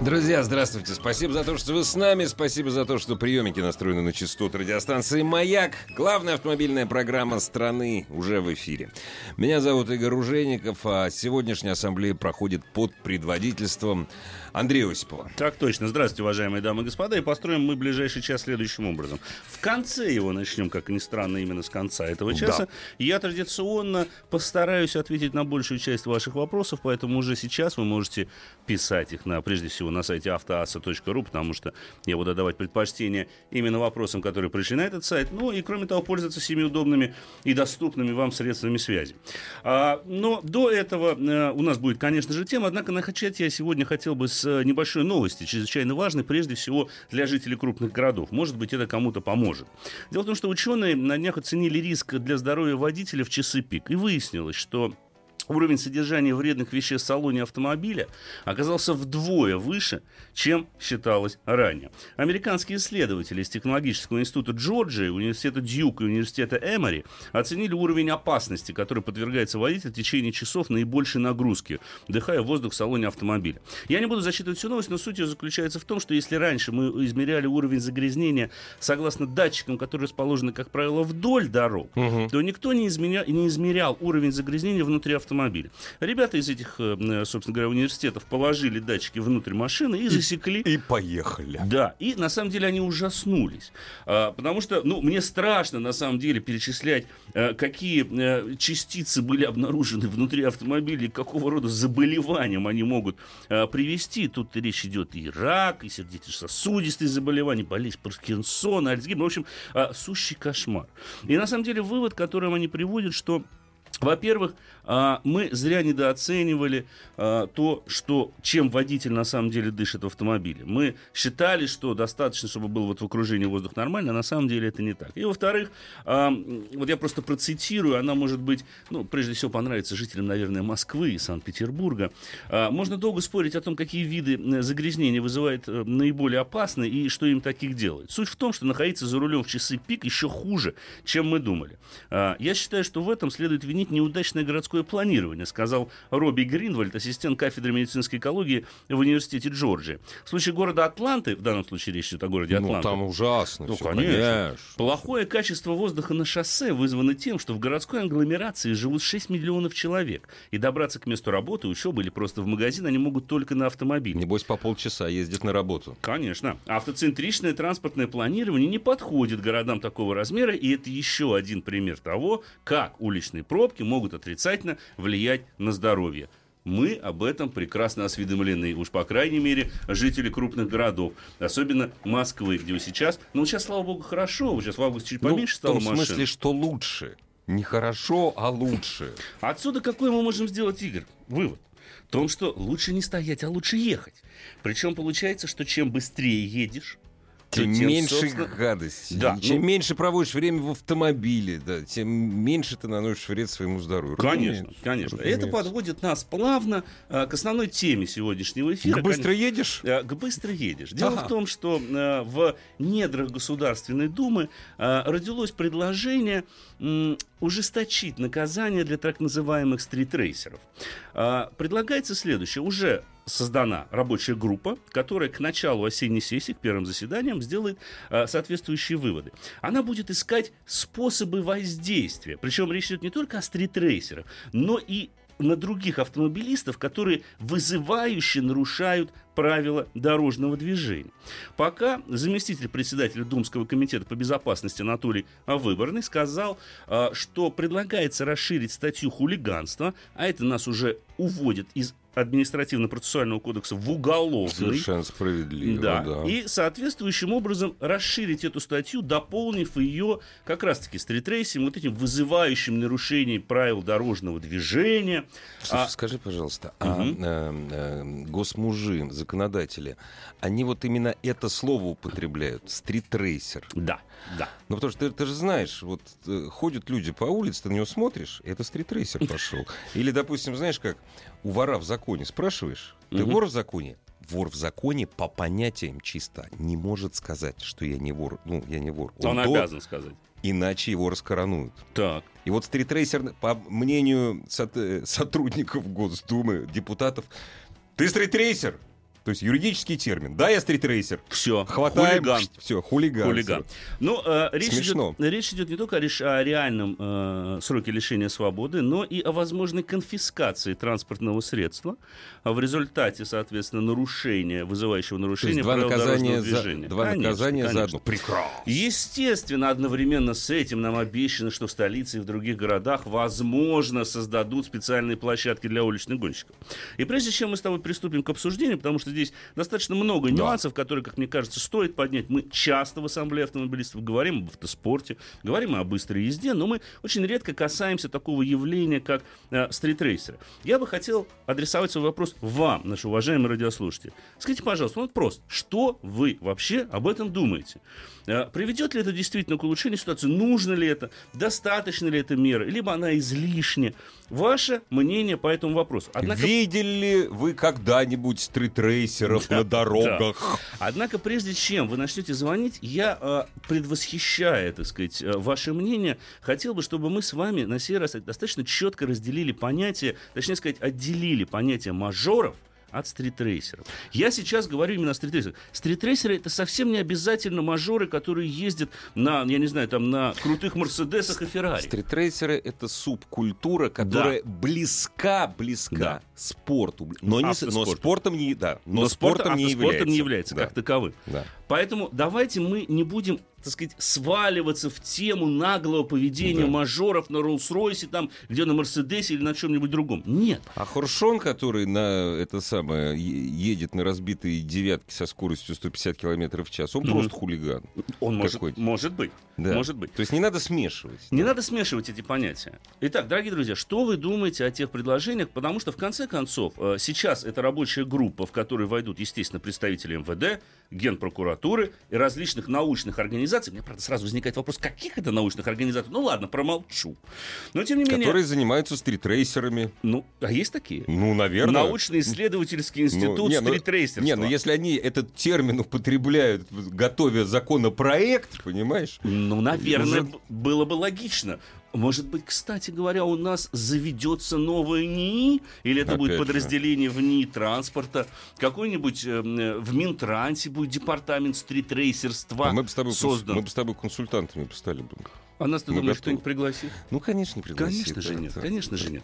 Друзья, здравствуйте. Спасибо за то, что вы с нами. Спасибо за то, что приемники настроены на частоту радиостанции «Маяк». Главная автомобильная программа страны уже в эфире. Меня зовут Игорь Ружейников, а сегодняшняя ассамблея проходит под предводительством Андрея Осипова. Так точно. Здравствуйте, уважаемые дамы и господа. И построим мы ближайший час следующим образом. В конце его начнем, как ни странно, именно с конца этого часа. Да. Я традиционно постараюсь ответить на большую часть ваших вопросов, поэтому уже сейчас вы можете писать их на, прежде всего, на сайте автоаса.ру, потому что я буду давать предпочтение именно вопросам, которые пришли на этот сайт. Ну и, кроме того, пользоваться всеми удобными и доступными вам средствами связи. А, но до этого э, у нас будет, конечно же, тема, однако начать я сегодня хотел бы с э, небольшой новости, чрезвычайно важной, прежде всего, для жителей крупных городов. Может быть, это кому-то поможет. Дело в том, что ученые на днях оценили риск для здоровья водителя в часы пик. И выяснилось, что уровень содержания вредных веществ в салоне автомобиля оказался вдвое выше, чем считалось ранее. Американские исследователи из Технологического института Джорджии, университета Дьюк и университета Эмори оценили уровень опасности, который подвергается водитель в течение часов наибольшей нагрузки, вдыхая воздух в салоне автомобиля. Я не буду зачитывать всю новость, но суть ее заключается в том, что если раньше мы измеряли уровень загрязнения согласно датчикам, которые расположены, как правило, вдоль дорог, то никто не, изменя- не измерял уровень загрязнения внутри автомобиля. Ребята из этих, э, собственно говоря, университетов положили датчики внутрь машины и засекли. И поехали. Да, и на самом деле они ужаснулись. А, потому что, ну, мне страшно на самом деле перечислять, э, какие э, частицы были обнаружены внутри автомобиля и какого рода заболеваниям они могут э, привести. Тут речь идет и рак, и сердечно-сосудистые заболевания, болезнь Паркинсона, Альцгеймера. В общем, э, сущий кошмар. И на самом деле вывод, которым они приводят, что во-первых, а, мы зря недооценивали а, то, что, чем водитель на самом деле дышит в автомобиле. Мы считали, что достаточно, чтобы был вот в окружении воздух нормально, а на самом деле это не так. И во-вторых, а, вот я просто процитирую, она может быть, ну, прежде всего понравится жителям, наверное, Москвы и Санкт-Петербурга. Можно долго спорить о том, какие виды загрязнения вызывают э, наиболее опасные и что им таких делает. Суть в том, что находиться за рулем в часы пик еще хуже, чем мы думали. Я считаю, что в этом следует винить неудачное городское планирование, сказал Робби Гринвальд, ассистент кафедры медицинской экологии в университете Джорджии. В случае города Атланты, в данном случае речь идет о городе Ну, Атланта. там ужасно. Ну, всё, конечно. Плохое качество воздуха на шоссе вызвано тем, что в городской агломерации живут 6 миллионов человек. И добраться к месту работы, учебы или просто в магазин они могут только на автомобиле. Небось, по полчаса ездит на работу. Конечно. Автоцентричное транспортное планирование не подходит городам такого размера, и это еще один пример того, как уличные пробки могут отрицательно влиять на здоровье. Мы об этом прекрасно осведомлены, уж по крайней мере, жители крупных городов, особенно Москвы, где сейчас, ну сейчас, слава богу, хорошо, сейчас в августе чуть Ну, поменьше в стало том машин. смысле, что лучше. Не хорошо, а лучше. Отсюда какой мы можем сделать, Игорь, вывод? В том, что лучше не стоять, а лучше ехать. Причем получается, что чем быстрее едешь, Тем тем, меньше собственно, гадостей. Да, Чем ну- меньше проводишь время в автомобиле, да, тем меньше ты наносишь вред своему здоровью. Конечно, Разумеется, конечно. разумеется. Это подводит нас плавно э, к основной теме сегодняшнего эфира. Ты быстро Конечно, едешь? э, К быстро едешь. Дело Ага. в том, что э, в недрах Государственной Думы э, родилось предложение м, ужесточить наказание для так называемых стритрейсеров. Э, Предлагается следующее. Уже создана рабочая группа, которая к началу осенней сессии, к первым заседаниям, сделает э, соответствующие выводы. Она будет искать способы воздействия. Причем речь идет не только о стритрейсерах, но и на других автомобилистов, которые вызывающе нарушают правила дорожного движения. Пока заместитель председателя Думского комитета по безопасности Анатолий Выборный сказал, а, что предлагается расширить статью хулиганства, а это нас уже уводит из административно-процессуального кодекса в уголовный. Совершенно справедливо, Да. да. И соответствующим образом расширить эту статью, дополнив ее как раз-таки стритрейсом, вот этим вызывающим нарушение правил дорожного движения. Слушай, А- скажи, пожалуйста, а Мгм. э, э, госмужи, законодатели, они вот именно это слово употребляют, стритрейсер. Да, да. Ну, потому что ты, ты же знаешь, вот э, ходят люди по улице, ты на него смотришь, это стритрейсер пошел. Или, допустим, знаешь как, у вора в законе спрашиваешь, ты вор в законе? Вор в законе по понятиям чисто не может сказать, что я не вор. Ну, я не вор. Он, до- обязан сказать. Иначе его раскоронуют. Так. И вот стритрейсер, по мнению э, сотрудников Госдумы, депутатов, ты стритрейсер. То есть юридический термин. Да, я стритрейсер. Все. Хватаем. Хулиган. Все, хулиган. Хулиган. Ну, э, речь, Смешно. идет, речь идет не только о, реальном э, сроке лишения свободы, но и о возможной конфискации транспортного средства а в результате, соответственно, нарушения, вызывающего есть два правил наказания, за, движения. два Конечно, наказания за конечно. одно. Прекрасно. Естественно, одновременно с этим нам обещано, что в столице и в других городах, возможно, создадут специальные площадки для уличных гонщиков. И прежде чем мы с тобой приступим к обсуждению, потому что здесь достаточно много нюансов, которые, как мне кажется, стоит поднять. Мы часто в Ассамблее автомобилистов говорим об автоспорте, говорим о быстрой езде, но мы очень редко касаемся такого явления, как э, стритрейсеры. Я бы хотел адресовать свой вопрос вам, наши уважаемые радиослушатели. Скажите, пожалуйста, вот просто, что вы вообще об этом думаете? Э, Приведет ли это действительно к улучшению ситуации? Нужно ли это? Достаточно ли эта мера? Либо она излишняя? Ваше мнение по этому вопросу. Однако Видели ли вы когда-нибудь стритрейсеров на дорогах? Однако, прежде чем вы начнете звонить, я, э, предвосхищая, так сказать, э, ваше мнение, хотел бы, чтобы мы с вами на сей раз достаточно четко разделили понятие, точнее сказать, отделили понятие мажоров от стритрейсеров. Я сейчас говорю именно о стритрейсерах. Стритрейсеры это совсем не обязательно мажоры, которые ездят на, я не знаю, там на крутых Мерседесах и Феррари. Стритрейсеры — это субкультура, которая близка, близка Да. спорту. Но, не, но спортом не, да, но, Но спорт, спортом, не является. не является Да, как таковым. да. Поэтому давайте мы не будем, так сказать, сваливаться в тему наглого поведения Да. мажоров на Роллс-Ройсе, там, где на Мерседесе или на чем-нибудь другом. Нет. А Хоршон, который на это самое едет на разбитые девятки со скоростью 150 км в час, он Мгм. просто хулиган. Он может, может быть. Да. Может быть. То есть не надо смешивать. Не надо смешивать эти понятия. Итак, дорогие друзья, что вы думаете о тех предложениях? Потому что, в конце концов, э, сейчас это рабочая группа, в которой войдут, естественно, представители МВД, Генпрокуратуры и различных научных организаций. Меня, правда, сразу возникает вопрос, каких это научных организаций? Ну ладно, промолчу. Но, тем не менее... Которые занимаются стритрейсерами. Ну, а есть такие? Ну, наверное. Научно-исследовательский институт Ну, не, ну, стритрейсерства. Не, ну если они этот термин употребляют, готовя законопроект, понимаешь? Ну, наверное, Уже- было бы логично. Может быть, кстати говоря, у нас заведется новое НИИ, или это будет Опять же. подразделение в НИИ транспорта, какой-нибудь э, э, в Минтрансе будет департамент стритрейсерства А мы бы с тобой, создан. мы бы с тобой консультантами стали бы. А нас, ты мы думаешь, кто-нибудь пригласит? Ну, конечно, не пригласит. Конечно же да, нет, да. конечно же нет.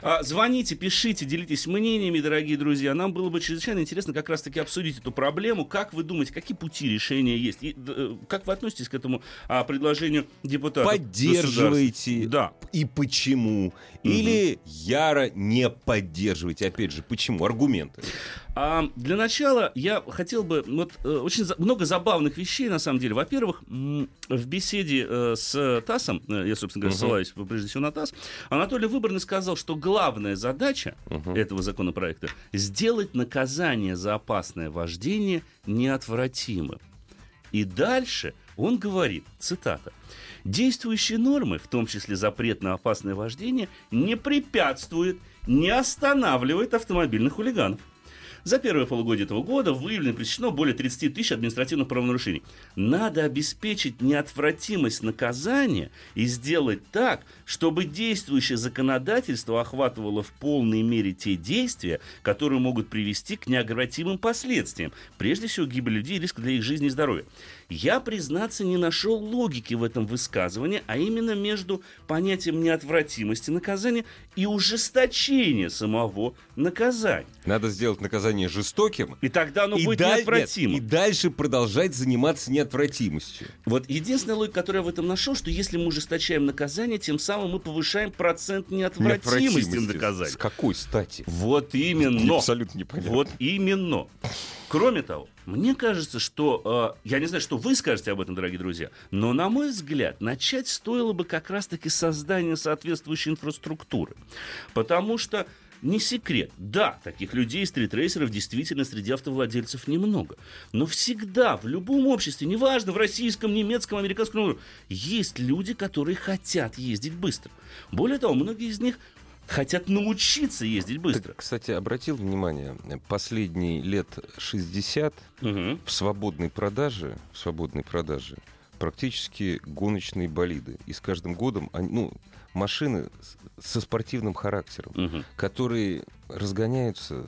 А, звоните, пишите, делитесь мнениями, дорогие друзья. Нам было бы чрезвычайно интересно как раз-таки обсудить эту проблему. Как вы думаете, какие пути решения есть? И, д- э, как вы относитесь к этому а, предложению депутатов? Поддерживаете. Да. И почему? Или яро не поддерживаете? Опять же, почему? Аргументы. А, для начала я хотел бы... Вот, э, очень за- много забавных вещей, на самом деле. Во-первых, в беседе э, с ТАССом, э, я, собственно говоря, Мгм. ссылаюсь прежде всего на ТАСС, Анатолий Выборный сказал, что главная задача Мгм. этого законопроекта сделать наказание за опасное вождение неотвратимым. И дальше он говорит, цитата, «Действующие нормы, в том числе запрет на опасное вождение, не препятствует, не останавливает автомобильных хулиганов. За первое полугодие этого года выявлено и пресечено более 30 тысяч административных правонарушений. Надо обеспечить неотвратимость наказания и сделать так, чтобы действующее законодательство охватывало в полной мере те действия, которые могут привести к неотвратимым последствиям, прежде всего гибель людей и риск для их жизни и здоровья. Я, признаться, не нашел логики в этом высказывании, а именно между понятием неотвратимости наказания и ужесточения самого наказания. Надо сделать наказание жестоким. И тогда оно и будет даль- неотвратимо. нет, и дальше продолжать заниматься неотвратимостью. Вот единственная логика, которую я в этом нашел, что если мы ужесточаем наказание, тем самым мы повышаем процент неотвратимости наказания. С какой стати? Вот именно. Абсолютно непонятно. Вот именно. Кроме того, мне кажется, что... э, я не знаю, что вы скажете об этом, дорогие друзья, но, на мой взгляд, начать стоило бы как раз-таки с создания соответствующей инфраструктуры. Потому что не секрет. Да, таких людей, стритрейсеров, действительно среди автовладельцев немного. Но всегда, в любом обществе, неважно, в российском, немецком, американском, есть люди, которые хотят ездить быстро. Более того, многие из них хотят научиться ездить быстро. кстати, обратил внимание, последние лет 60 Мгм. в свободной продаже, в свободной продаже практически гоночные болиды. И с каждым годом, они, ну, машины со спортивным характером, Мгм. которые разгоняются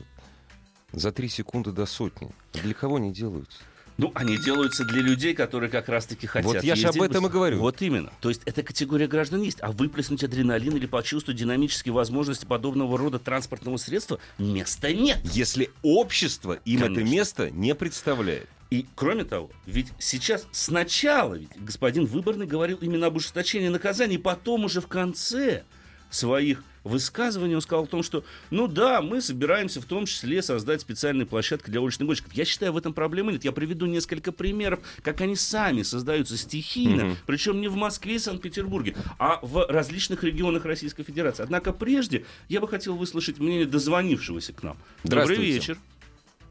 за 3 секунды до сотни. Для кого они делаются? Ну, они делаются для людей, которые как раз-таки хотят Вот я ж ездить об этом и говорю. Вот именно. То есть эта категория граждан есть. А выплеснуть адреналин или почувствовать динамические возможности подобного рода транспортного средства места нет. Если общество им это Конечно. место не представляет. И кроме того, ведь сейчас сначала ведь господин Выборный говорил именно об ужесточении наказаний, потом уже в конце своих высказываний он сказал о том, что, ну да, мы собираемся в том числе создать специальные площадки для уличных гонщиков. Я считаю, в этом проблемы нет. Я приведу несколько примеров, как они сами создаются стихийно, Мгм. причем не в Москве и Санкт-Петербурге, а в различных регионах Российской Федерации. Однако прежде я бы хотел выслушать мнение дозвонившегося к нам. Добрый вечер.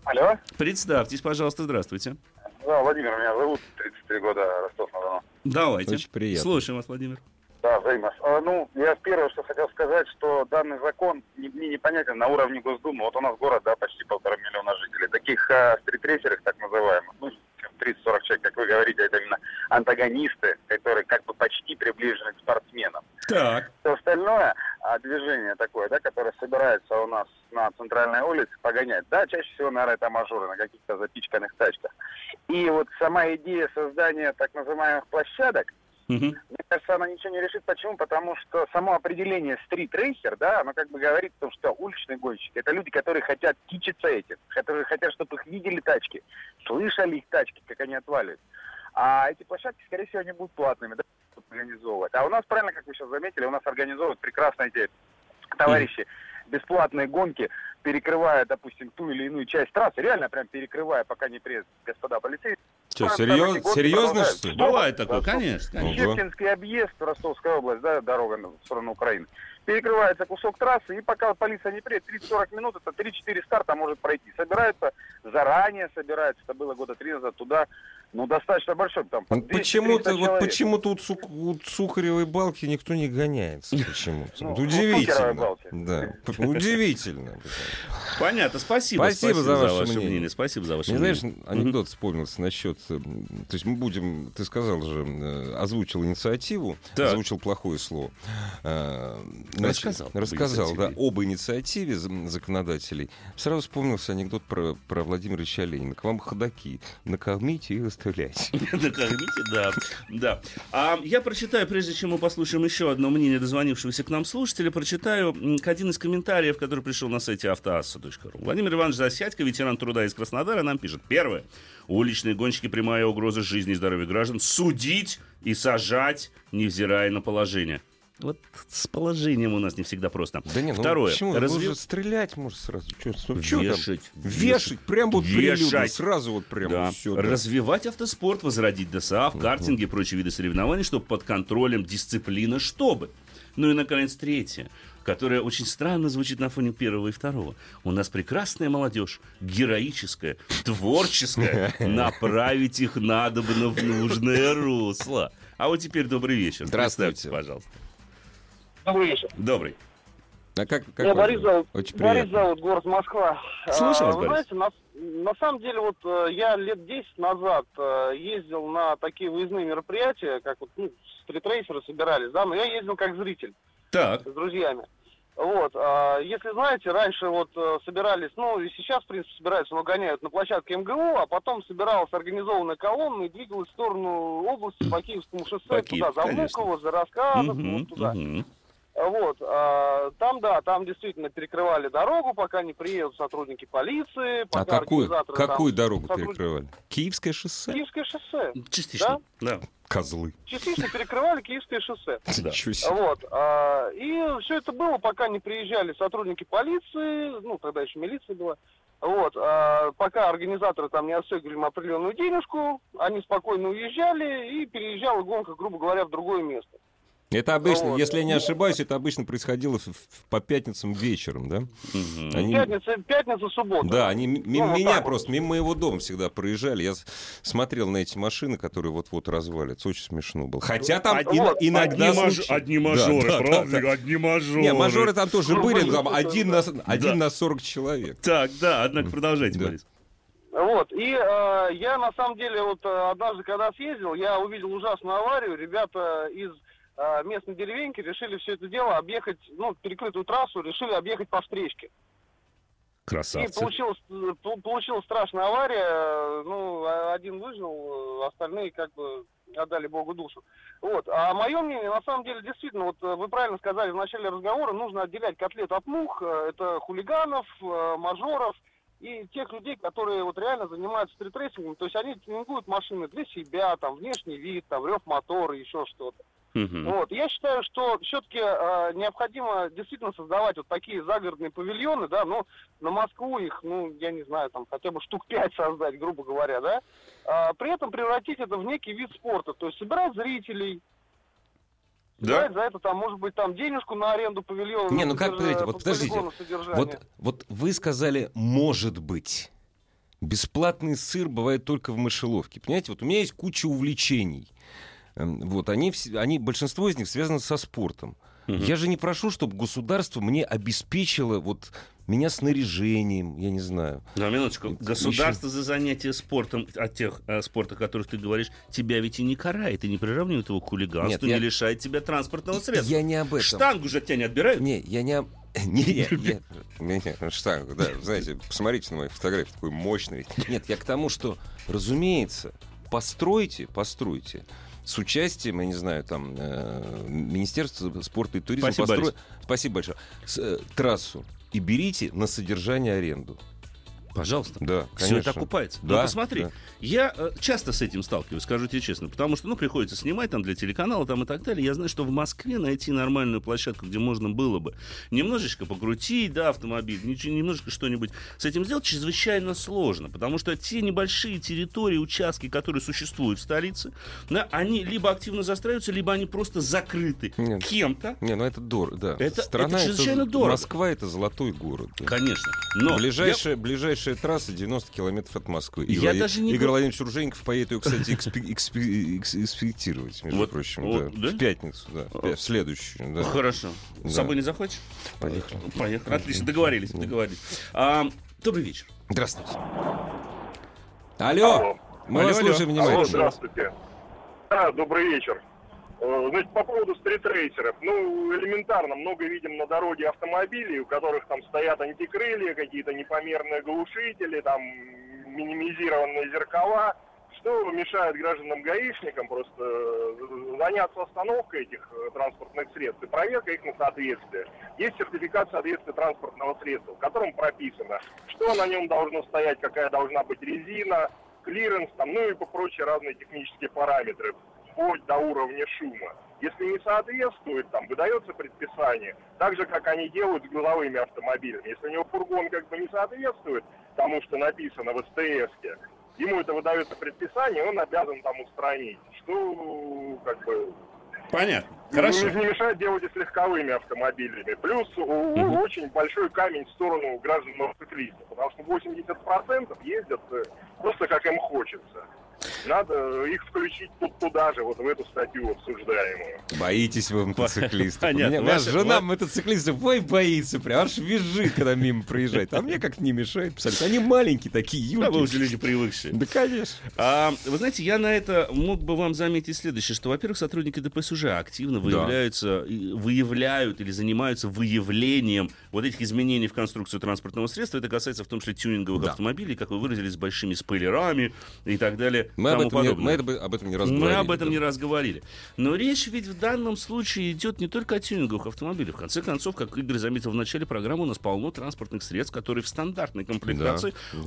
Алло. Представьтесь, пожалуйста, здравствуйте. Да, Владимир, меня зовут, 33 года, Ростов-на-Дону. Давайте. Очень приятно. Слушаем вас, Владимир. Да, взаимно. А, ну, я первое, что хотел сказать, что данный закон не- мне непонятен на уровне Госдумы. Вот у нас город, да, почти полтора миллиона жителей. Таких а, стритрейсеров, так называемых, ну, 30-40 человек, как вы говорите, это именно антагонисты, которые как бы почти приближены к спортсменам. Так. Все остальное а, движение такое, да, которое собирается у нас на центральной улице погонять, да, чаще всего, наверное, это мажоры на каких-то запичканных тачках. И вот сама идея создания так называемых площадок, Мгм. мне кажется, она ничего не решит. Почему? Потому что само определение стрит-рейсер, да, оно как бы говорит о том, что уличный гонщик – это люди, которые хотят кичиться этим, которые хотят, чтобы их видели тачки, слышали их тачки, как они отваливают. А эти площадки, скорее всего, они будут платными, да, чтобы организовывать. А у нас, правильно, как вы сейчас заметили, у нас организовывают прекрасно эти товарищи бесплатные гонки, перекрывая, допустим, ту или иную часть трассы, реально прям перекрывая, пока не приедут господа полицейские. Что, серьез- серьезно, что ли? Бывает такое, Да, конечно, конечно. Щепкинский объезд, Ростовская область, да, дорога на- в сторону Украины. Перекрывается кусок трассы, и пока полиция не приедет, 30-40 минут, это 3-4 старта может пройти. Собираются, заранее собираются, это было года три назад, туда, ну, достаточно большой, там, 200-300 Почему-то, вот почему-то у, Цук- у Сухаревой балки никто не гоняется. Почему-то. Ну, удивительно. Да, удивительно. Понятно, спасибо. Спасибо за ваше мнение. Спасибо за ваше Мне, знаешь, мнение. анекдот вспомнился насчет... э, То есть мы будем... Ты сказал же, э, озвучил инициативу, озвучил плохое слово. Значит, Рассказал об Рассказал, да, об инициативе за- законодателей. Сразу вспомнился анекдот про, про Владимира Ильича Ленина. К вам ходаки. Накормите и оставляйте. Накормите, да. да. А я прочитаю, прежде чем мы послушаем еще одно мнение дозвонившегося к нам слушателя, прочитаю один из комментариев, который пришел на сайте автоасса.ру. Владимир Иванович Засядько, ветеран труда из Краснодара, нам пишет. Первое. Уличные гонщики прямая угроза жизни и здоровья граждан. Судить и сажать, невзирая на положение. Вот с положением у нас не всегда просто. Да не, ну Второе. почему? Разве- Можно стрелять, может, сразу. Чё, ну, чё там? Вешать. Вешать, прям вот прилюдно, Вешать. сразу вот прям Да. всё, Развивать автоспорт, возродить ДСАФ, картинги и прочие виды соревнований, чтобы под контролем дисциплина, чтобы. Ну и, наконец, третье, которое очень странно звучит на фоне первого и второго. У нас прекрасная молодежь, героическая, творческая. Направить их надобно в нужное русло. А вот теперь добрый вечер. Здравствуйте. Представьтесь, пожалуйста. Добрый вечер. Добрый. А как, как Меня Борис зовут. Очень Борис приятно. зовут, город Москва. Слушаю вас, А, Вы Борис. знаете, на, на самом деле, вот э, я лет 10 назад э, ездил на такие выездные мероприятия, как вот ну, стритрейсеры собирались, да, но я ездил как зритель Так. с друзьями. Вот, а, если знаете, раньше вот э, собирались, ну и сейчас, в принципе, собираются, но гоняют на площадке МГУ, а потом собиралась организованная колонна и двигалась в сторону области по Киевскому шоссе, По туда, за конечно. Внуково, за Рассказов, Мгм, вот туда. мгм. Вот, а, там, да, там действительно перекрывали дорогу, пока не приедут сотрудники полиции, А пока какую, организаторы там- какую дорогу сотрудники- перекрывали? Киевское шоссе? Киевское шоссе. Частично. Да. Козлы. Частично перекрывали Киевское шоссе. Да. Вот. а, И все это было, пока не приезжали сотрудники полиции, ну, тогда еще милиция была. Вот. а, Пока организаторы там не отстегивали им определенную денежку, они спокойно уезжали, и переезжала гонка, грубо говоря, в другое место. Это обычно, Вот. если я не ошибаюсь, это обычно происходило в- в- по пятницам вечером, да? Мгм. Они- Пятница, пятница, суббота. Да, они мимо Ну, меня вот. просто, мимо моего дома всегда проезжали. Я смотрел на эти машины, которые вот-вот развалятся. Очень смешно было. Хотя там ин- вот, иногда... одни, маж- одни Да, мажоры, да, да, правда? да. Одни мажоры. Не, мажоры там тоже Ну, были, там один, да. на, один Да. на 40 человек. Так, да, однако продолжайте, Да. Борис. Вот, и э, я на самом деле вот э, однажды, когда съездил, я увидел ужасную аварию. Ребята из э, местной деревеньки решили все это дело объехать, ну, перекрытую трассу, решили объехать по встречке. И Красавцы. получилась, э, пол- получилась страшная авария. Ну, а- один выжил, э, остальные как бы отдали Богу душу. Вот. А мое мнение, на самом деле, действительно, вот э, вы правильно сказали в начале разговора, нужно отделять котлет от мух. Это хулиганов, мажоров и тех людей, которые вот реально занимаются стритрейсингом. То есть они тюнингуют машины для себя, там, внешний вид, там, рев мотора, еще что-то. Мгм. Вот. Я считаю, что все-таки необходимо действительно создавать вот такие загородные павильоны, да, ну, на Москву их, ну, я не знаю, там, хотя бы штук пять создать, грубо говоря, да, А, при этом превратить это в некий вид спорта, то есть собирать зрителей, Да? за это, там, может быть, там, денежку на аренду павильона. Не, ну как, подождите, вот по- подождите. Вот, вот вы сказали «может быть». Бесплатный сыр бывает только в мышеловке. Понимаете, вот у меня есть куча увлечений. Эм, Вот, они, они, большинство из них связаны со спортом. Мгм. Я же не прошу, чтобы государство мне обеспечило вот меня снаряжением, я не знаю. На минуточку. Это Государство за занятие спортом, от тех э, спорта, о которых ты говоришь, тебя ведь и не карает, и не приравнивает его к хулиганству, Нет, я- не лишает тебя транспортного средства. Я не об этом. Штангу же от тебя не отбирают. Не, я не об... Не, не, не, не, не, штангу, да. Знаете, посмотрите на мои фотографии, такой мощный. Нет, я к тому, что, разумеется, постройте, постройте с участием, я не знаю, там, э, Министерства спорта и туризма. Спасибо, постро-. Спасибо большое. С, э, трассу. И берите на содержание аренду. Пожалуйста. Да, Все конечно. это окупается. Да, Но посмотри, да. я э, часто с этим сталкиваюсь, скажу тебе честно, потому что, ну, приходится снимать там для телеканала там и так далее. Я знаю, что в Москве найти нормальную площадку, где можно было бы немножечко покрутить, да, автомобиль, немножечко что-нибудь с этим сделать, чрезвычайно сложно, потому что те небольшие территории, участки, которые существуют в столице, да, они либо активно застраиваются, либо они просто закрыты Нет. кем-то. Не, ну это дорого, да. Это- Страна это чрезвычайно дорого. Москва это золотой город. да. Конечно. Но ближайшая, ближайшая трасса 90 километров от Москвы. Я Игорь, даже не Игорь Владимирович Урженьков поедет ее, кстати, экспе- экспе- экс- инспектировать, между Вот- прочим. вот, да. да? В пятницу, да. В, пя- в следующую, да. Хорошо. С собой не захочешь? Поехали. Поехали. Отлично, договорились, договорились. А, добрый вечер. Здравствуйте. Алло! Мы Алло, вас алло. слушаем Алло, внимательно. здравствуйте. Да, добрый вечер. Э, Значит, по поводу стритрейсеров. Ну, элементарно, много видим на дороге автомобилей, у которых там стоят антикрылья, какие-то непомерные глушители, там минимизированные зеркала. Что мешает гражданам-гаишникам просто э, заняться остановкой этих э, транспортных средств и проверка их на соответствие. Есть сертификат соответствия транспортного средства, в котором прописано, что на нем должно стоять, какая должна быть резина, клиренс, там, ну и прочие разные технические параметры, вплоть до уровня шума. Если не соответствует, там выдается предписание, так же, как они делают с грузовыми автомобилями. Если у него фургон как бы не соответствует тому, что написано в СТС, ему это выдается предписание, он обязан там устранить. Что, как бы, Понятно. не- Хорошо. Не, мешает делать и с легковыми автомобилями. Плюс у- Мгм. очень большой камень в сторону граждан мотоциклистов, потому что 80% ездят э, просто как им хочется. Надо их включить тут туда же, вот в эту статью обсуждаемую. Боитесь вы мотоциклистов. У Понятно. у меня Ваша- жена мотоциклистов, ой, боится прям, аж визжит, когда мимо проезжает. А мне как не мешает. Представляете, они маленькие такие, Да, вы юрки. уже люди привыкшие. Да, конечно. А, вы знаете, я на это мог бы вам заметить следующее, что, во-первых, сотрудники ДПС уже активно выявляются, и- выявляют или занимаются выявлением вот этих изменений в конструкцию транспортного средства. Это касается в том числе тюнинговых Да. автомобилей, как вы выразились, с большими спойлерами и так далее. Мы об этом, не, мы это- об этом не раз Мы говорили, об этом да. не раз говорили. Но речь ведь в данном случае идет не только о тюнинговых автомобилях. В конце концов, как Игорь заметил в начале программы, у нас полно транспортных средств, которые в стандартной комплектации да.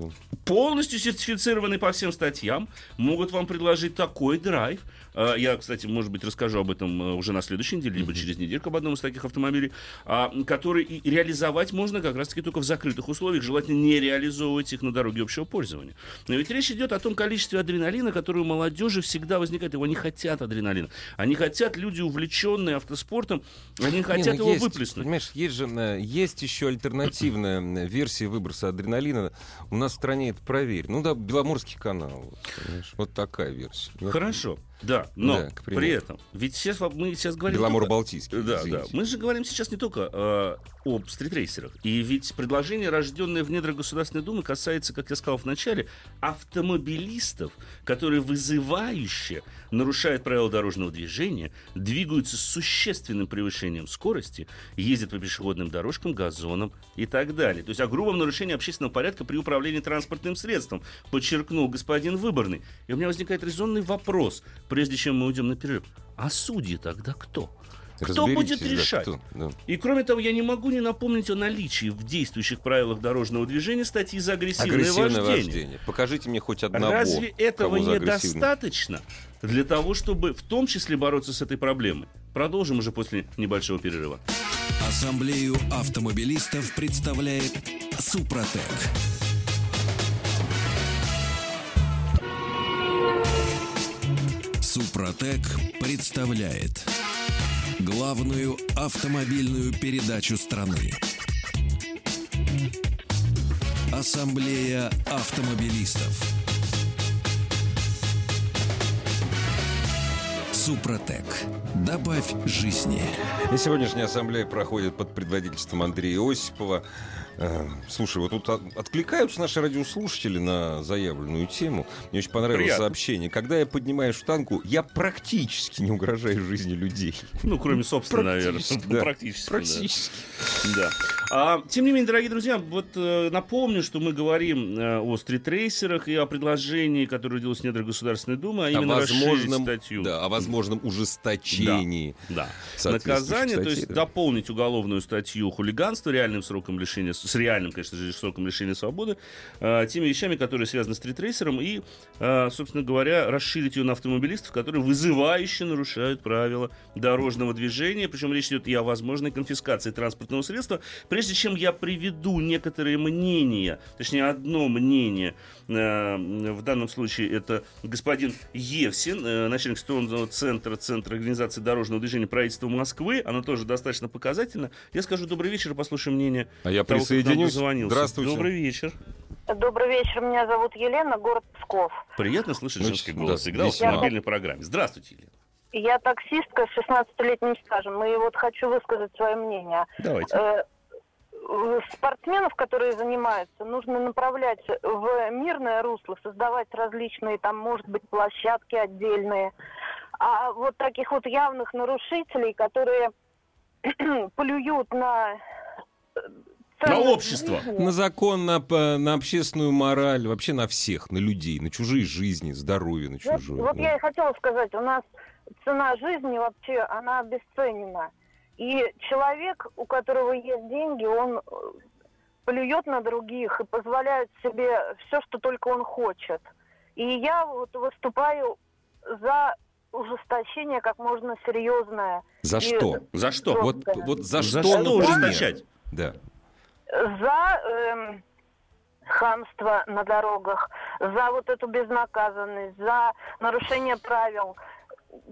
полностью сертифицированы по всем статьям, могут вам предложить такой драйв. А, Я, кстати, может быть, расскажу об этом э, уже на следующей неделе, либо через недельку об одном из таких автомобилей, а, который и реализовать можно как раз-таки только в закрытых условиях, желательно не реализовывать их на дороге общего пользования. Но ведь речь идет о том количестве адреналина, которое у молодежи всегда возникает. Его не хотят адреналина. Они хотят, люди, увлеченные автоспортом, они хотят Не, ну его есть, выплеснуть. Понимаешь, есть же э, есть еще альтернативная м, версия выброса адреналина. У нас в стране это проверь. Ну да, Беломорский канал. Вот, вот такая версия. Хорошо, да, но Да, при этом, ведь сейчас мы сейчас говорим... Беломоро-Балтийский. Да, извините. да. Мы же говорим сейчас не только э, об стритрейсерах. И ведь предложение, рожденное в недрах Государственной Думы, касается, как я сказал в начале, автомобилистов, которые вызывающе нарушают правила дорожного движения, двигаются с существенным превышением скорости, ездят по пешеходным дорожкам, газонам и так далее. То есть о грубом нарушении общественного порядка при управлении транспортным средством, подчеркнул господин Выборный. И у меня возникает резонный вопрос, прежде чем мы уйдем на перерыв. А судьи тогда кто? Кто будет Разберитесь, да, решать? кто, да. И кроме того, я не могу не напомнить о наличии в действующих правилах дорожного движения статьи за агрессивное, Агрессивное вождение. вождение. Покажите мне хоть одного. Разве этого недостаточно для того, чтобы в том числе бороться с этой проблемой? Продолжим уже после небольшого перерыва. Ассамблею автомобилистов представляет Супротек. Супротек представляет главную автомобильную передачу страны. Ассамблея автомобилистов. Супротек. Добавь жизни. И сегодняшняя ассамблея проходит под предводительством Андрея Осипова. Э, Слушай, вот тут от- откликаются наши радиослушатели на заявленную тему. Мне очень понравилось Приятно. сообщение. Когда я поднимаю штангу, я практически не угрожаю жизни людей. Ну, кроме собственной, наверное. Практически, да. Практически. да. Практически. Да. А, тем не менее, дорогие друзья, вот э, напомню, что мы говорим э, о стритрейсерах и о предложении, которое делалось в недрах Государственной Думы, а О именно возможном, статью. да, о возможном ужесточении. Да. соответствующих Наказание, то статей, есть да. дополнить уголовную статью хулиганства реальным сроком лишения, с реальным, конечно же, сроком лишения свободы, э, теми вещами, которые связаны с стритрейсером, и, э, собственно говоря, расширить ее на автомобилистов, которые вызывающе нарушают правила дорожного движения. Причем речь идет и о возможной конфискации транспортного средства. Прежде чем я приведу некоторые мнения, точнее, одно мнение, в данном случае это господин Евсин, э, начальник ситуационного центра, Центра организации дорожного движения правительства Москвы. Оно тоже достаточно показательно. Я скажу добрый вечер и послушаем мнение А я того, присоединюсь. Здравствуйте. Добрый вечер. Добрый вечер, меня зовут Елена, город Псков. Приятно слышать Ну, женский да, голос. Всегда в мобильной программе. Здравствуйте, Елена. Я таксистка с 16-летним стажем, и вот хочу высказать свое мнение. Давайте. Спортсменов, которые занимаются, нужно направлять в мирное русло, создавать различные, там, может быть, площадки отдельные. А вот таких вот явных нарушителей, которые плюют на... э, На общество. жизни, На закон, на, на общественную мораль, вообще на всех, на людей, на чужие жизни, здоровье на Вот, чужое. вот да. я и хотела сказать, у нас цена жизни вообще, она обесценена. И человек, у которого есть деньги, он э, плюет на других и позволяет себе все, что только он хочет. И я вот выступаю за ужесточение как можно серьезное. За И что? За что? Вот, вот за, За что, что ужесточать? Да. За эм, хамство на дорогах, за вот эту безнаказанность, за нарушение правил,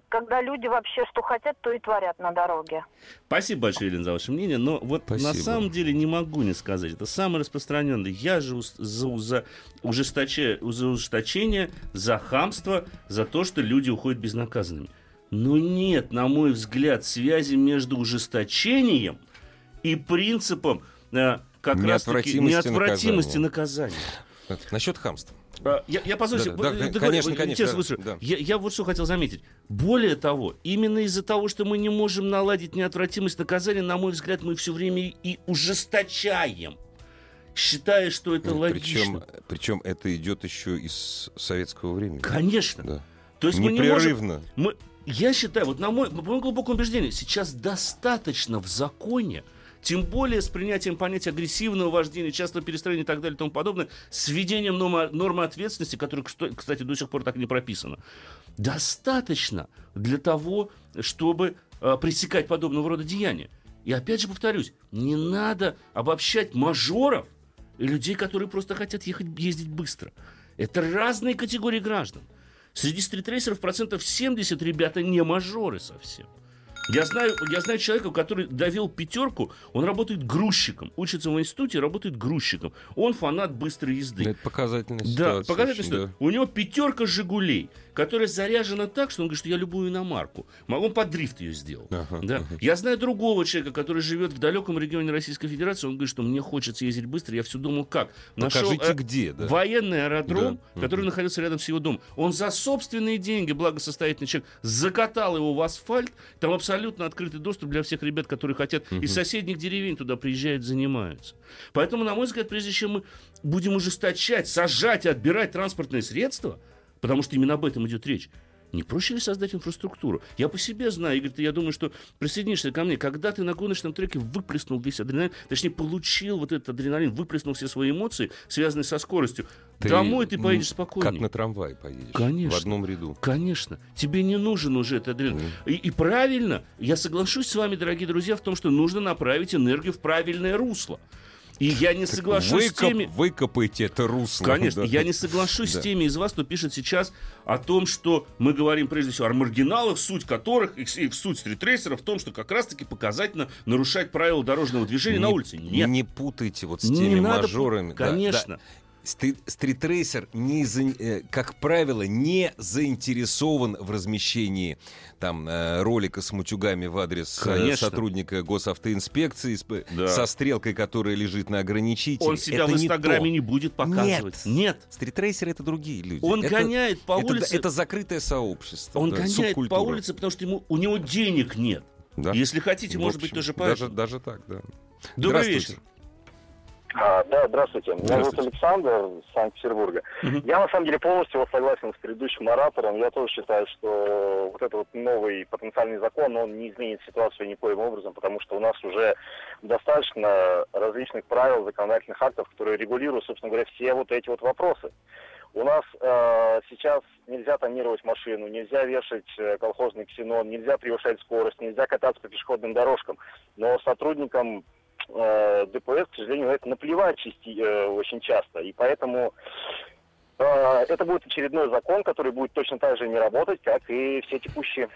когда люди вообще что хотят, то и творят на дороге. Спасибо большое, Елена, за ваше мнение. Но вот на Спасибо. самом деле не могу не сказать. Это самое распространенное. Я же за, за ужесточе- за ужесточение, за хамство, за то, что люди уходят безнаказанными. Но нет, на мой взгляд, связи между ужесточением и принципом э, как раз таки Неотвратимости неотвратимости наказания. Насчет хамства. А, Я, я позвольте, Да, да, да, договорю, конечно, конечно, что. да. Я, я вот что хотел заметить. Более того, именно из-за того, что мы не можем наладить неотвратимость наказания, на мой взгляд, мы все время и ужесточаем. считая, что это Причем, логично. причем это идет еще из советского времени. Конечно. Да. То есть мы не можем... Непрерывно. Мы, я считаю, вот на мой, по моему глубокому убеждению, сейчас достаточно в законе, тем более с принятием понятия агрессивного вождения, частого перестроения и так далее и тому подобное, с введением нормы, нормы ответственности, которая, кстати, до сих пор так не прописана, достаточно для того, чтобы э, пресекать подобного рода деяния. И опять же повторюсь, не надо обобщать мажоров и людей, которые просто хотят ехать, ездить быстро. Это разные категории граждан. Среди стритрейсеров процентов 70 ребята не мажоры совсем. Я знаю, я знаю человека, который довел пятерку, он работает грузчиком, учится в институте, работает грузчиком. Он фанат быстрой езды. Это показательная Да, ситуация. показательная очень, ситуация. У него пятерка «Жигулей», которая заряжена так, что он говорит, что я любую иномарку. Могу, он под дрифт ее сделал. Ага, да. ага. Я знаю другого человека, который живет в далеком регионе Российской Федерации. Он говорит, что мне хочется ездить быстро. Я все думал, как. Покажите, э, где, да. Военный аэродром, Да. который Мгм. находился рядом с его домом. Он за собственные деньги, благосостоятельный человек, закатал его в асфальт. Там абсолютно открытый доступ для всех ребят, которые хотят из соседних деревень туда приезжают, занимаются. Поэтому, на мой взгляд, прежде чем мы будем ужесточать, сажать и отбирать транспортные средства, потому что именно об этом идет речь, не проще ли создать инфраструктуру? Я по себе знаю, Игорь, ты, я думаю, что присоединишься ко мне. Когда ты на гоночном треке выплеснул весь адреналин, точнее, получил вот этот адреналин, выплеснул все свои эмоции, связанные со скоростью, Ты, домой ты поедешь спокойнее. Как на трамвае поедешь. Конечно. В одном ряду. Конечно. Тебе не нужен уже этот адреналин. Мгм. И, и правильно, я соглашусь с вами, дорогие друзья, в том, что нужно направить энергию в правильное русло. И я не соглашусь с Выкоп- теми... Выкопайте это русло. Конечно, Да. я не соглашусь Да. с теми из вас, кто пишет сейчас о том, что мы говорим прежде всего о маргиналах, суть которых, их, их суть стритрейсеров в том, что как раз-таки показательно нарушать правила дорожного движения на Не- улице. Нет. Не путайте вот с Не теми надо пу- мажорами. Конечно. да. Стритрейсер, не за- э, как правило, не заинтересован в размещении там э, ролика с мутюгами в адрес э, Конечно. сотрудника госавтоинспекции Да. со стрелкой, которая лежит на ограничителе. Он себя Это в не Инстаграме то. не, будет показывать. Нет. Стритрейсеры это другие люди. Он Это- гоняет по это, улице. Это закрытое сообщество. Он да, гоняет по субкультура. улице, потому что ему, у него денег нет. Да. Если хотите, В может быть, общем, тоже даже, поэтому. даже так, да. Добрый вечер. А, да, здравствуйте. Меня зовут Здравствуйте. Александр из Санкт-Петербурга. Мгм. Я на самом деле полностью вот согласен с предыдущим оратором. Я тоже считаю, что вот этот вот новый потенциальный закон, он не изменит ситуацию никоим образом, потому что у нас уже достаточно различных правил, законодательных актов, которые регулируют, собственно говоря, все вот эти вот вопросы. У нас э, сейчас нельзя тонировать машину, нельзя вешать э, колхозный ксенон, нельзя превышать скорость, нельзя кататься по пешеходным дорожкам. Но сотрудникам э, ДПС, к сожалению, это наплевать части- э, очень часто. И поэтому э, это будет очередной закон, который будет точно так же не работать, как и все текущие.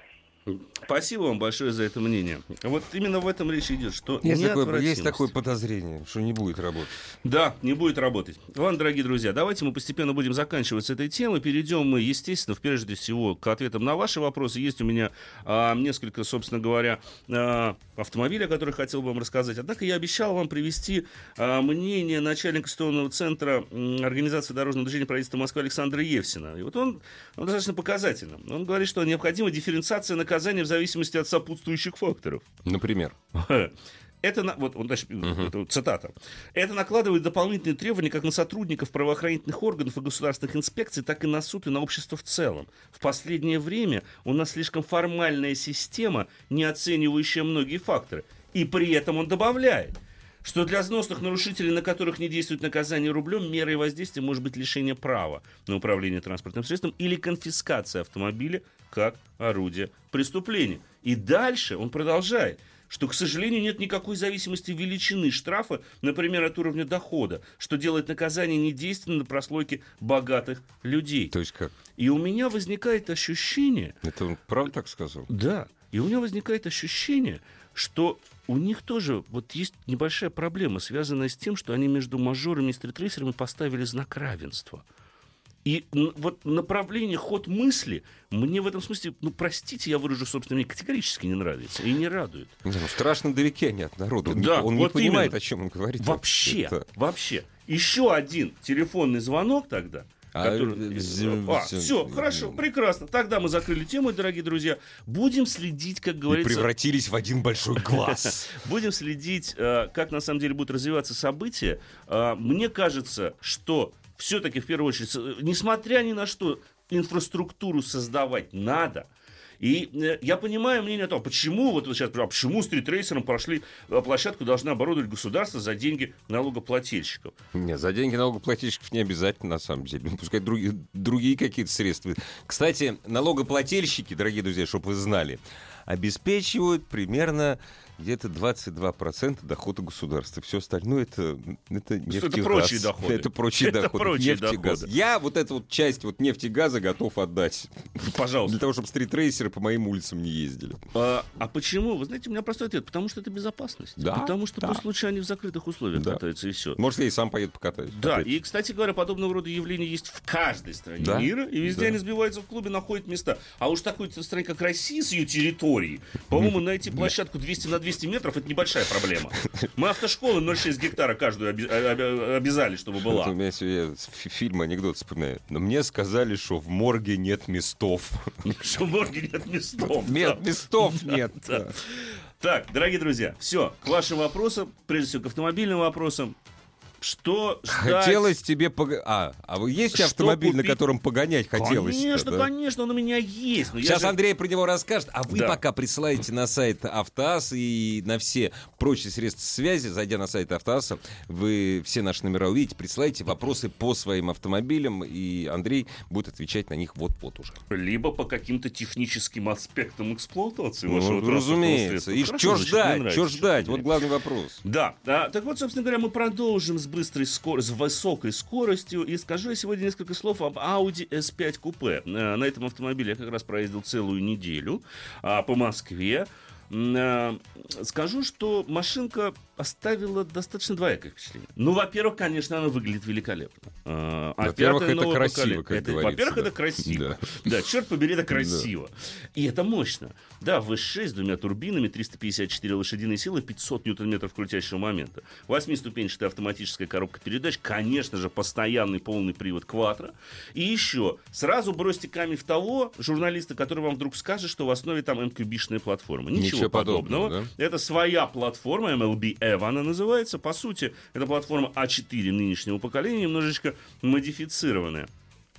Спасибо вам большое за это мнение. Вот именно в этом речь идет, что Есть такое, есть такое подозрение, что не будет работать. Да, не будет работать. Ладно, дорогие друзья, давайте мы постепенно будем заканчивать с этой темой. Перейдем мы, естественно, прежде всего к ответам на ваши вопросы. Есть у меня а, несколько, собственно говоря, а, автомобилей, о которых хотел бы вам рассказать. Однако я обещал вам привести а, мнение начальника ситуационного центра организации дорожного движения правительства Москвы Александра Евсина. И вот он, он достаточно показательно. Он говорит, что необходима дифференциация наказания в зависимости от сопутствующих факторов. Например. Это, вот, вот, значит, это вот цитата. Это накладывает дополнительные требования как на сотрудников правоохранительных органов и государственных инспекций, так и на суд и на общество в целом. В последнее время у нас слишком формальная система, не оценивающая многие факторы. И при этом он добавляет, что для зносных нарушителей, на которых не действует наказание рублем, мерой воздействия может быть лишение права на управление транспортным средством или конфискация автомобиля как орудие преступления. И дальше он продолжает что, к сожалению, нет никакой зависимости величины штрафа, например, от уровня дохода, что делает наказание недейственным на прослойке богатых людей. То есть как? И у меня возникает ощущение, Это он правда так сказал? да, и у меня возникает ощущение, что у них тоже вот есть небольшая проблема, связанная с тем, что они между мажорами и стритрейсерами поставили знак равенства. И вот направление, ход мысли мне в этом смысле, ну, простите, я выражу, собственно, мне категорически не нравится и не радует. Знаю, ну, страшно далеки они от народа. Он, Да, не, он вот не понимает, именно. о чем он говорит. Вообще, Это- вообще. Еще один телефонный звонок тогда, А, который- э, з- А, все, хорошо, прекрасно. Тогда мы закрыли тему, дорогие друзья. Будем следить, как И говорится... превратились в один большой глаз. Будем следить, э, как на самом деле будут развиваться события. Э, Мне кажется, что все-таки в первую очередь, с- несмотря ни на что, инфраструктуру создавать надо. И э, я понимаю мнение о том, почему вот сейчас, а почему стритрейсером прошли э, площадку должны оборудовать государство за деньги налогоплательщиков. Нет, за деньги налогоплательщиков не обязательно, на самом деле. Пускай другие, другие какие-то средства. Кстати, налогоплательщики, дорогие друзья, чтобы вы знали, обеспечивают примерно где-то 22% дохода государства. Все остальное это, это нефтегаз. прочие доходы. Это прочие Это доходы. прочие нефтегаз. доходы. Я вот эту вот часть вот нефтегаза готов отдать. Для Пожалуйста. того, чтобы стритрейсеры по моим улицам не ездили. А, а почему? Вы знаете, у меня простой ответ. Потому что это безопасность. Да, Потому что да. после случая они в закрытых условиях Да. катаются и все. Может, я и сам поеду покатаюсь. Да, Опять. и, кстати говоря, подобного рода явления есть в каждой стране Да, мира, и везде да. они сбиваются в клубе, находят места. А уж такой стране, как Россия, с ее территорией, по-моему, найти площадку 200 на 200 метров, это небольшая проблема. Мы автошколы 0,6 гектара каждую оби- оби- обязали, чтобы Вот У была. меня сегодня фильм анекдот вспоминаю. Но мне сказали, что в морге нет местов. Что в морге нет местов. Нет, местов нет. Так, дорогие друзья, все, к вашим вопросам, прежде всего к автомобильным вопросам. Что ждать? Хотелось тебе пога- А, а есть Что на купить? котором погонять хотелось? Конечно, конечно, он у меня есть. но Сейчас же- Андрей про него расскажет, а вы Да. пока присылаете на сайт Автоаз и на все прочие средства связи, зайдя на сайт Автоаса, вы все наши номера увидите, присылайте вопросы по своим автомобилям, и Андрей будет отвечать на них вот-вот уже. Либо по каким-то техническим аспектам эксплуатации вашего Ну, транспортного разумеется. И что ждать? Что ждать? Вот главный вопрос. Да, а, так вот, собственно говоря, мы продолжим с быстрой скоростью, с высокой скоростью. И скажу я сегодня несколько слов об Audi S5 купе. Э, На этом автомобиле я как раз проездил целую неделю а, по Москве. Э, Скажу, что машинка оставила достаточно двоякое впечатление. Ну, во-первых, конечно, она выглядит великолепно. А, а Во-первых, это красиво, как это- Во-первых, да. это красиво. Да. Да, черт побери, это красиво. И это мощно. Да, V6 с двумя турбинами, 354 лошадиные силы, 500 ньютон-метров крутящего момента. Восьмиступенчатая автоматическая коробка передач, конечно же, постоянный полный привод Quattro. И еще, сразу бросьте камень в того журналиста, который вам вдруг скажет, что в основе там MQB-шная платформа. Ничего, Ничего подобного. подобного, Это своя платформа, MLB EVA она называется. По сути, это платформа А4 нынешнего поколения, немножечко модифицированная.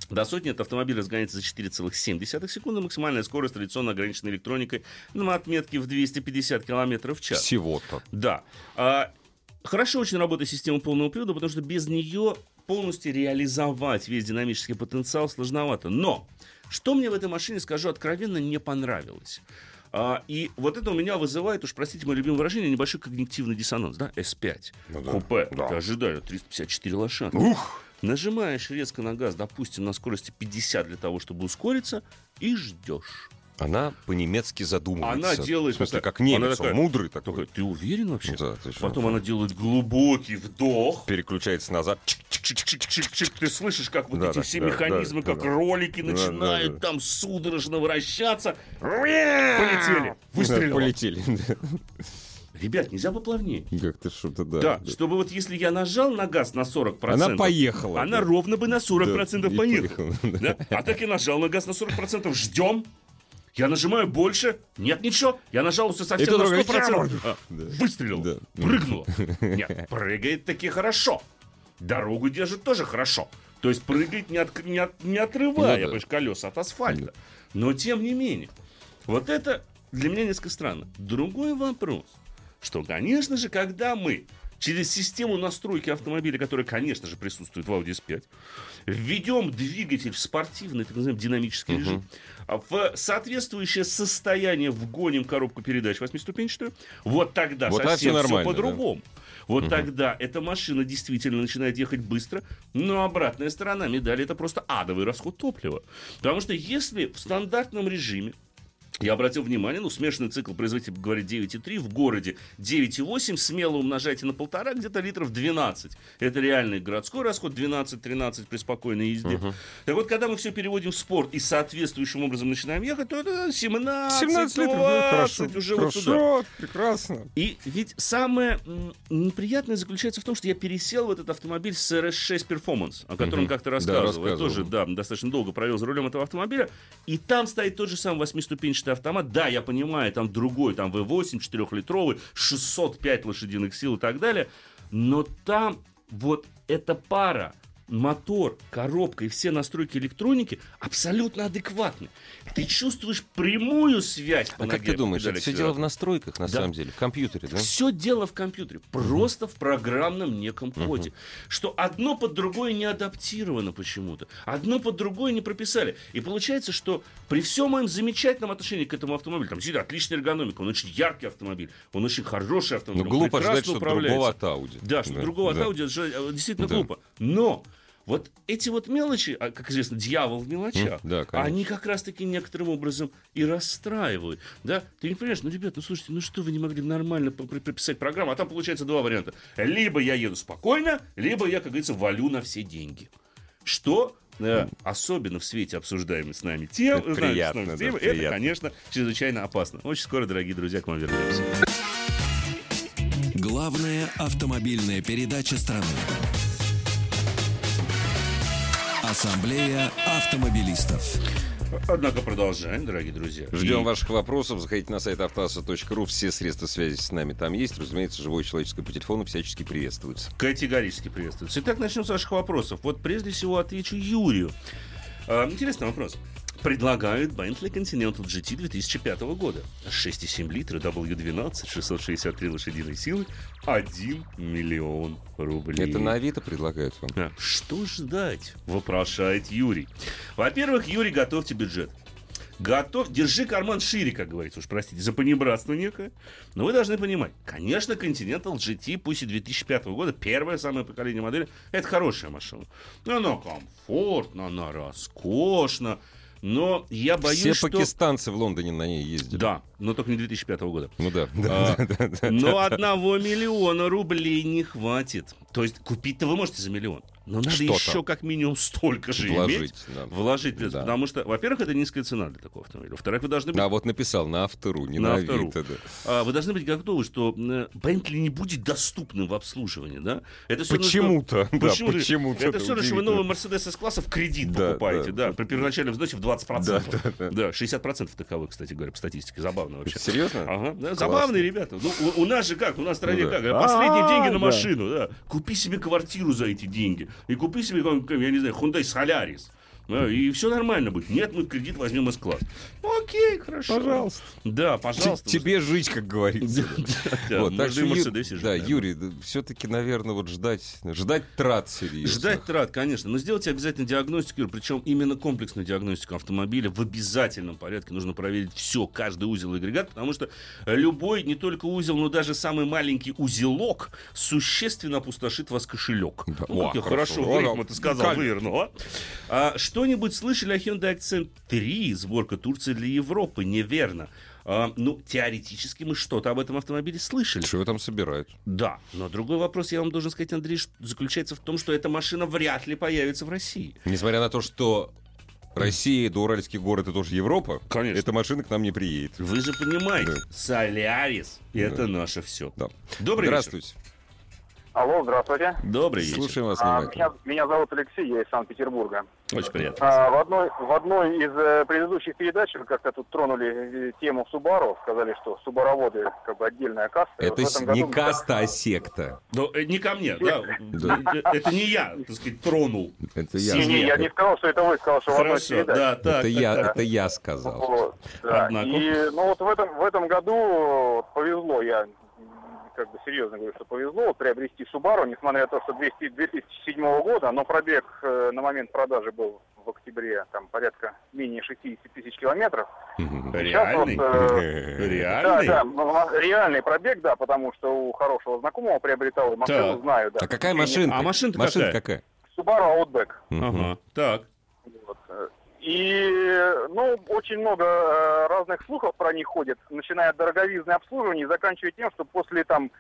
До сотни этот автомобиль разгоняется за 4,7 секунды. Максимальная скорость традиционно ограничена электроникой на отметке в 250 км в час. Всего-то. Да. А, хорошо очень работает система полного привода, потому что без нее полностью реализовать весь динамический потенциал сложновато. Но что мне в этой машине, скажу откровенно, не понравилось. А, и вот это у меня вызывает, уж простите мое любимое выражение, небольшой когнитивный диссонанс, да, S5, Ну да, купе, да. ты ожидаешь 354 лошадки. Ух! Нажимаешь резко на газ, допустим, на скорости 50 для того, чтобы ускориться, и ждешь. Она по-немецки задумывается. Она делает В смысле, как немец, она он такая- мудрый такой. Такой, ты уверен вообще? Да, ты? Потом она делает глубокий вдох. Переключается назад. Чик-чик-чик-чик-чик. Ты слышишь, как вот Да, эти да, все да, механизмы, да, как да. ролики Да, начинают да, да. там судорожно вращаться. Полетели. Выстрелила. Полетели. Ребят, нельзя поплавнее. Как-то что-то, да. Да, да. чтобы вот если я нажал на газ на 40%, Она поехала. она да. ровно бы на 40% Да, и поехала. поехала, Да? А так я нажал на газ на 40%, ждем. Я нажимаю больше, нет ничего. Я нажал И совсем на другой, 100%. А, Да. Выстрелил, Да. прыгнула. Нет, прыгает таки хорошо. Дорогу держит тоже хорошо. То есть прыгает, не, от- не от- не отрывая Ну да. колеса от асфальта. Но тем не менее, вот это для меня несколько странно. Другой вопрос, что, конечно же, когда мы через систему настройки автомобиля, которая, конечно же, присутствует в Audi S5, введем двигатель в спортивный, так называемый динамический режим, а в соответствующее состояние вгоним коробку передач восьмиступенчатую, вот тогда Вот совсем все нормально, по-другому. Вот тогда эта машина действительно начинает ехать быстро, но обратная сторона медали это просто адовый расход топлива. Потому что если в стандартном режиме Я обратил внимание, ну, смешанный цикл производитель говорит 9,3, в городе 9,8, смело умножайте на полтора, где-то литров 12. Это реальный городской расход 12-13 при спокойной езде. Мгм. Так вот, когда мы все переводим в спорт и соответствующим образом начинаем ехать, то это 17, 17 литров, ну, 20, хорошо. уже вот туда. Хорошо, прекрасно. И ведь самое неприятное заключается в том, что я пересел в этот автомобиль с RS6 Performance, о котором Мгм. как-то Да, рассказывал. Я рассказывал. тоже, да, достаточно долго провел за рулем этого автомобиля. И там стоит тот же самый восьмиступенчатый автомат. Да, я понимаю, там другой, там V8, 4-литровый, 605 лошадиных сил и так далее. Но там вот эта пара мотор, коробка и все настройки электроники абсолютно адекватны. Ты чувствуешь прямую связь по А как ноге ты думаешь, это все дело в настройках, на Да. самом деле, в компьютере, да? Все дело в компьютере, просто в программном неком коде. Что одно под другое не адаптировано почему-то, одно под другое не прописали. И получается, что при всем моем замечательном отношении к этому автомобилю, там действительно отличная эргономика, он очень яркий автомобиль, он очень хороший автомобиль, Ну, глупо прекрасно ждать, что другого от Ауди. Да, что другого да. от Audi э, действительно Да. глупо. Но вот эти вот мелочи, а, как известно, дьявол в мелочах, да, конечно. они как раз-таки некоторым образом и расстраивают. Да? Ты не понимаешь, ну, ребят, ну, слушайте, ну что вы не могли нормально прописать программу? А там получается два варианта. Либо я еду спокойно, либо я, как говорится, валю на все деньги. Что э, особенно в свете обсуждаемой с нами тем, Это с нами- с приятно, нами да, это, приятно. конечно, чрезвычайно опасно. Очень скоро, дорогие друзья, к вам вернемся. Главная автомобильная передача страны. Ассамблея автомобилистов. Однако продолжаем, дорогие друзья. Ждем И- ваших вопросов. Заходите на сайт автоаса.ру. Все средства связи с нами там есть. Разумеется, живое человеческое по телефону всячески приветствуется. Категорически приветствуется. Итак, начнем с ваших вопросов. Вот прежде всего отвечу Юрию. А, интересный вопрос. Предлагают Bentley Continental GT 2005 года. 6,7 литра, W12, 663 лошадиной силы, 1 миллион рублей. Это на Авито предлагают вам. А, Что ждать? Вопрошает Юрий. Во-первых, Юрий, готовьте бюджет. Готов, держи карман шире, как говорится, уж простите, за понебратство некое. Но вы должны понимать, конечно, Continental GT, пусть и 2005 года, первое самое поколение модели, это хорошая машина. Она комфортна, она роскошна, но я боюсь, Все что... пакистанцы в Лондоне на ней ездили. Да, но только не 2005 года. Ну да. А. Но одного миллиона рублей не хватит. То есть купить-то вы можете за миллион. Но надо Что-то. еще как минимум столько же Вложить, иметь. да. Вложить, Да. потому что, во-первых, это низкая цена для такого автомобиля. Во-вторых, вы должны быть, А вот написал на автору, не На на, автору. Да. а, вы должны быть готовы, что э, Bentley не будет доступным в обслуживании, да? Это всё равно, что- Почему-то. Да, Почему? почему-то. Это все равно, что вы новый Mercedes S-класса в кредит Да, покупаете, да. да, при первоначальном взносе в 20%. Да, да, да. Да, 60% таковых, кстати говоря, по статистике. Забавно вообще. Серьезно? Ага, да, забавные ребята. Ну, у, у нас же как, у нас в стране Ну как, последние А, деньги на машину, да. Купи себе квартиру за эти деньги. И купи себе, я не знаю, Hyundai Solaris. Да, и все нормально будет. Нет, мы в кредит возьмем S-класс. Окей, хорошо. Пожалуйста. Да, пожалуйста. Тебе жить, как говорится. Да, что. Юрий, все-таки, наверное, вот ждать, ждать трат серьезных. Ждать трат, конечно. Но сделайте обязательно диагностику, причем именно комплексную диагностику автомобиля в обязательном порядке. Нужно проверить все, каждый узел и агрегат, потому что любой, не только узел, но даже самый маленький узелок существенно опустошит вас кошелек. Да. Ну, как я хорошо. хорошо, да. ты сказал, вывернул, а? А, Что-нибудь слышали о Hyundai Accent 3, сборка Турции для Европы? Неверно. А, ну, теоретически мы что-то об этом автомобиле слышали. Что там собирают? Да, но другой вопрос, я вам должен сказать, Андрей, заключается в том, что эта машина вряд ли появится в России. Несмотря на то, что Россия, да Уральский город, это тоже Европа, Конечно. эта машина к нам не приедет. Вы же понимаете, Да. Солярис — это наше все. Да. Добрый Здравствуйте. Алло, здравствуйте. вечер. Добрый вечер. Слушаем вас А, внимательно. меня, меня зовут Алексей, я из Санкт-Петербурга. Очень приятно. А, в, одной, в одной из э, предыдущих передач вы как-то тут тронули э, тему Субару, сказали, что субароводы как бы отдельная каста. Это вот не году- каста, а секта. Но, э, не ко мне, да. Да. Э, Это не я, так сказать, тронул. Это Не, я. не, я не сказал, что это вы, сказал, что в одной из Хорошо, передач. да, так. это, я, это я сказал. Да. И ну вот в этом в этом году вот, повезло, я как бы серьезно говорю, что повезло вот, приобрести Subaru, несмотря на то, что 200 2007 года, но пробег э, на момент продажи был в октябре там порядка менее 60 тысяч километров. Вот, Реальный? э, Реальный? да, м- реальный пробег, да, потому что у хорошего знакомого приобретал и машину Так. знаю, да. А какая машина? А Машина какая? Subaru Outback. Ага, так. Вот, э, И, ну, очень много э, разных слухов про них ходит, начиная от дороговизны обслуживания и заканчивая тем, что после там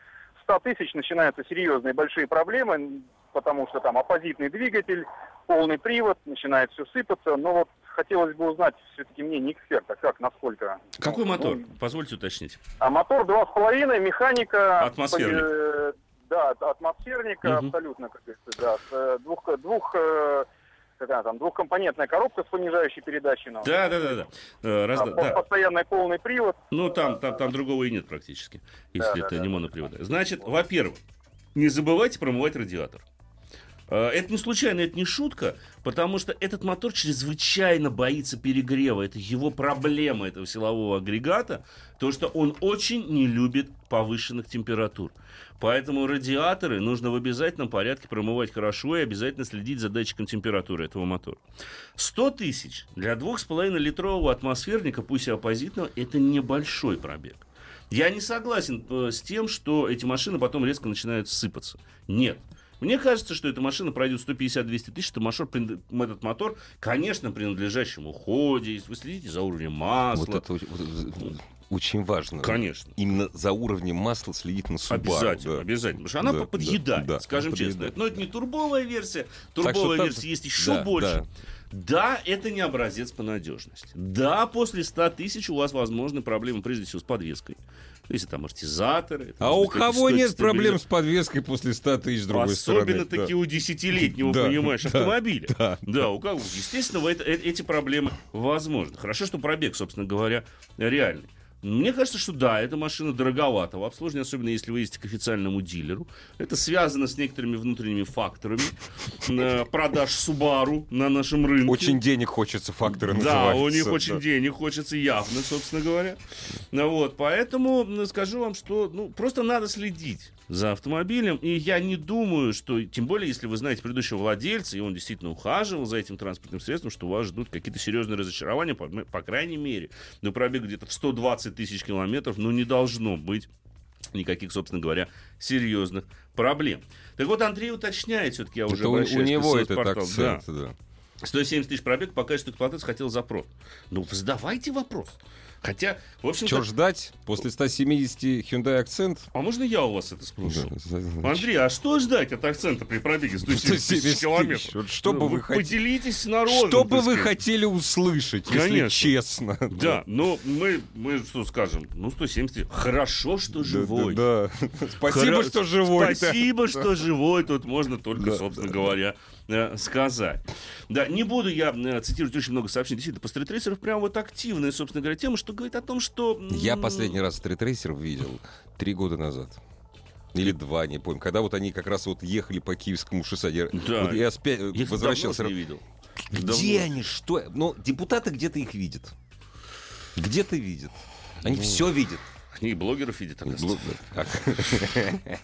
100 тысяч начинаются серьезные большие проблемы, потому что там оппозитный двигатель, полный привод, начинает все сыпаться. Но вот хотелось бы узнать все-таки мнение эксперта, как, насколько... Какой ну, мотор? ну, Позвольте уточнить. а мотор 2,5, механика... Атмосферник. э, да, атмосферника, Мгм. абсолютно, как говорится, да. Э, двух, двух, э, какая там, двухкомпонентная коробка с понижающей передачей. ну, Да, да, да, да. Э, раз- а, да, да. Постоянный полный привод. Ну, там, там, там другого и нет практически, если Да, это да, не да. монопривода. Значит, во-первых, не забывайте промывать радиатор. Э, Это не случайно, это не шутка, потому что этот мотор чрезвычайно боится перегрева. Это его проблема, этого силового агрегата, то, что он очень не любит повышенных температур. Поэтому радиаторы нужно в обязательном порядке промывать хорошо и обязательно следить за датчиком температуры этого мотора. 100 тысяч для 2,5-литрового атмосферника, пусть и оппозитного, это небольшой пробег. Я не согласен э, с тем, что эти машины потом резко начинают сыпаться. Нет. Мне кажется, что эта машина пройдет 150-200 тысяч, это мотор, этот мотор, конечно, принадлежащем уходе, если вы следите за уровнем масла. Вот это очень- вот очень важно. Конечно. Именно за уровнем масла следить на Subaru. Обязательно, да. обязательно. Потому что она Да, по- подъедает, да, да, скажем она честно. подъедает. Но это не турбовая версия. Турбовая там- версия есть еще да, больше. Да, это не образец по надежности. Да, после 100 тысяч у вас возможны проблемы, прежде всего, с подвеской. Если там амортизаторы. это, А у быть, кого нет проблем с подвеской после 100 тысяч другой Особенно стороны? таки Да. у десятилетнего, Да, понимаешь, да, автомобиля. да, Да, у кого? Естественно, это- э- эти проблемы возможны. Хорошо, что пробег, собственно говоря, реальный. Мне кажется, что да, эта машина дороговата в обслуживании, особенно если вы ездите к официальному дилеру. Это связано с некоторыми внутренними факторами э, продаж Subaru на нашем рынке. Очень денег хочется факторы Да, у них очень да. денег хочется явно, собственно говоря. Вот, поэтому скажу вам, что ну, просто надо следить за автомобилем. И я не думаю, что, тем более, если вы знаете предыдущего владельца, и он действительно ухаживал за этим транспортным средством, что вас ждут какие-то серьезные разочарования, по, по крайней мере, на пробег где-то в 120 тысяч километров, ну, не должно быть никаких, собственно говоря, серьезных проблем. Так вот, Андрей уточняет, все-таки я уже Это у, у обращаюсь к него этот СС-порталу. Да. акцент, да. 170 тысяч пробег, пока что эксплуатация хотел запрос. Ну, задавайте вопрос. Хотя, в общем Что ждать после 170 Hyundai Accent? А можно я у вас это спрошу? Да. Андрей, а что ждать от акцента при пробеге 170 тысяч 170 километров? Вот что Ну, бы вы хотели- Поделитесь с народом. Что бы вы хотели услышать, если Конечно. честно? Да, но мы, мы что скажем? Ну, 170. Хорошо, что живой. Да, да, да. Спасибо, что живой. да. Спасибо, что живой. Тут можно только, Да, собственно говоря, сказать. Да, не буду я э, цитировать очень много сообщений. Действительно, по стритрейсеров прям вот активная, собственно говоря, тема, что говорит о том, что... Я последний раз стритрейсер видел три года назад. Или два, не помню. Когда вот они как раз вот ехали по Киевскому шоссе. Да. вот я их возвращался. не видел. Где Давно. они? Что? Ну, депутаты где-то их видят. Где-то видят. Они Ну, все видят. Они и блогеров. Как?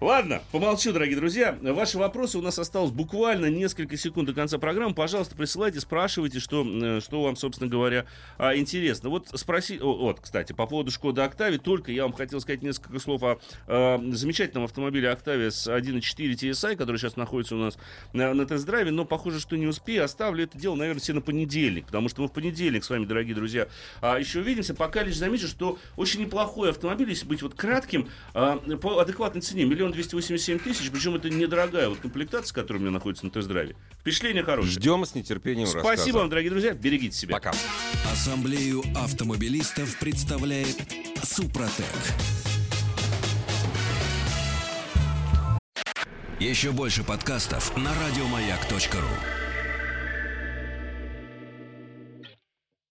Ладно, помолчу, дорогие друзья. Ваши вопросы у нас осталось буквально несколько секунд до конца программы. Пожалуйста, присылайте, спрашивайте, что, э, что вам, собственно говоря, а, интересно. Вот спроси... о, Вот, кстати, по поводу Шкода Октавии, только я вам хотел сказать несколько слов о э, замечательном автомобиле Октавия с 1.4 TSI, который сейчас находится у нас на, на тест-драйве, но похоже, что не успею. Оставлю это дело, наверное, себе на понедельник, потому что мы в понедельник с вами, дорогие друзья, а, еще увидимся. Пока лишь замечу, что очень неплохой автомобиль, если быть вот кратким, а, по адекватной цене, миллион двести восемьдесят семь тысяч, причем это недорогая вот комплектация, которая у меня находится на тест-драйве. Впечатление хорошее. Ждем с нетерпением Спасибо рассказа. вам, дорогие друзья, берегите себя. Пока. Ассамблею автомобилистов представляет Супротек. Еще больше подкастов на радиомаяк.ру.